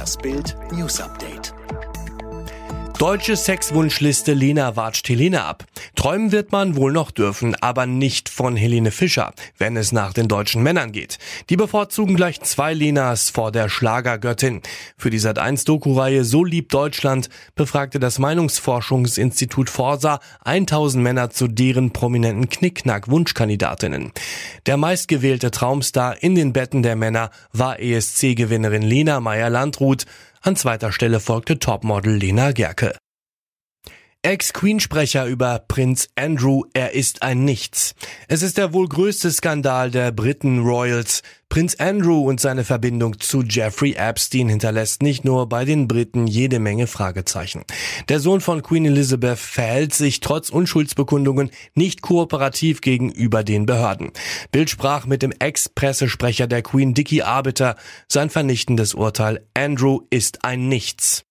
Das Bild News Update. Deutsche Sexwunschliste Lena watscht Helene ab. Träumen wird man wohl noch dürfen, aber nicht von Helene Fischer, wenn es nach den deutschen Männern geht. Die bevorzugen gleich zwei Lenas vor der Schlagergöttin. Für die Sat1 Doku-Reihe So liebt Deutschland befragte das Meinungsforschungsinstitut Forsa 1000 Männer zu deren prominenten Knickknack-Wunschkandidatinnen. Der meistgewählte Traumstar in den Betten der Männer war ESC-Gewinnerin Lena Meyer-Landrut. An zweiter Stelle folgte Topmodel Lena Gerke. Ex-Queen-Sprecher über Prinz Andrew, er ist ein Nichts. Es ist der wohl größte Skandal der Briten Royals. Prinz Andrew und seine Verbindung zu Jeffrey Epstein hinterlässt nicht nur bei den Briten jede Menge Fragezeichen. Der Sohn von Queen Elizabeth verhält sich trotz Unschuldsbekundungen nicht kooperativ gegenüber den Behörden. Bild sprach mit dem Ex-Pressesprecher der Queen Dickie Arbiter sein vernichtendes Urteil Andrew ist ein Nichts.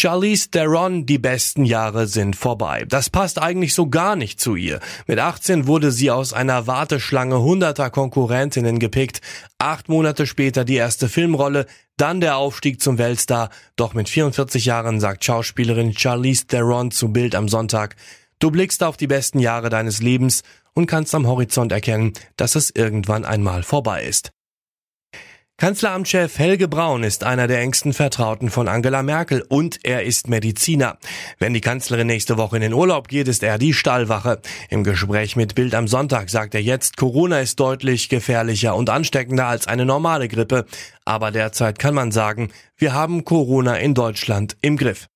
Charlize Theron, die besten Jahre sind vorbei. Das passt eigentlich so gar nicht zu ihr. Mit 18 wurde sie aus einer Warteschlange hunderter Konkurrentinnen gepickt. Acht Monate später die erste Filmrolle, dann der Aufstieg zum Weltstar. Doch mit 44 Jahren sagt Schauspielerin Charlize Theron zu Bild am Sonntag, du blickst auf die besten Jahre deines Lebens und kannst am Horizont erkennen, dass es irgendwann einmal vorbei ist. Kanzleramtschef Helge Braun ist einer der engsten Vertrauten von Angela Merkel und er ist Mediziner. Wenn die Kanzlerin nächste Woche in den Urlaub geht, ist er die Stallwache. Im Gespräch mit Bild am Sonntag sagt er jetzt, Corona ist deutlich gefährlicher und ansteckender als eine normale Grippe. Aber derzeit kann man sagen, wir haben Corona in Deutschland im Griff.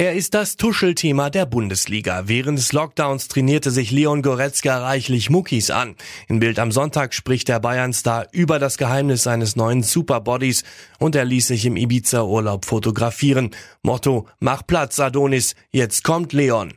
Er ist das Tuschelthema der Bundesliga. Während des Lockdowns trainierte sich Leon Goretzka reichlich Muckis an. In Bild am Sonntag spricht der Bayern-Star über das Geheimnis seines neuen Superbodies und er ließ sich im Ibiza-Urlaub fotografieren. Motto, mach Platz, Adonis, jetzt kommt Leon.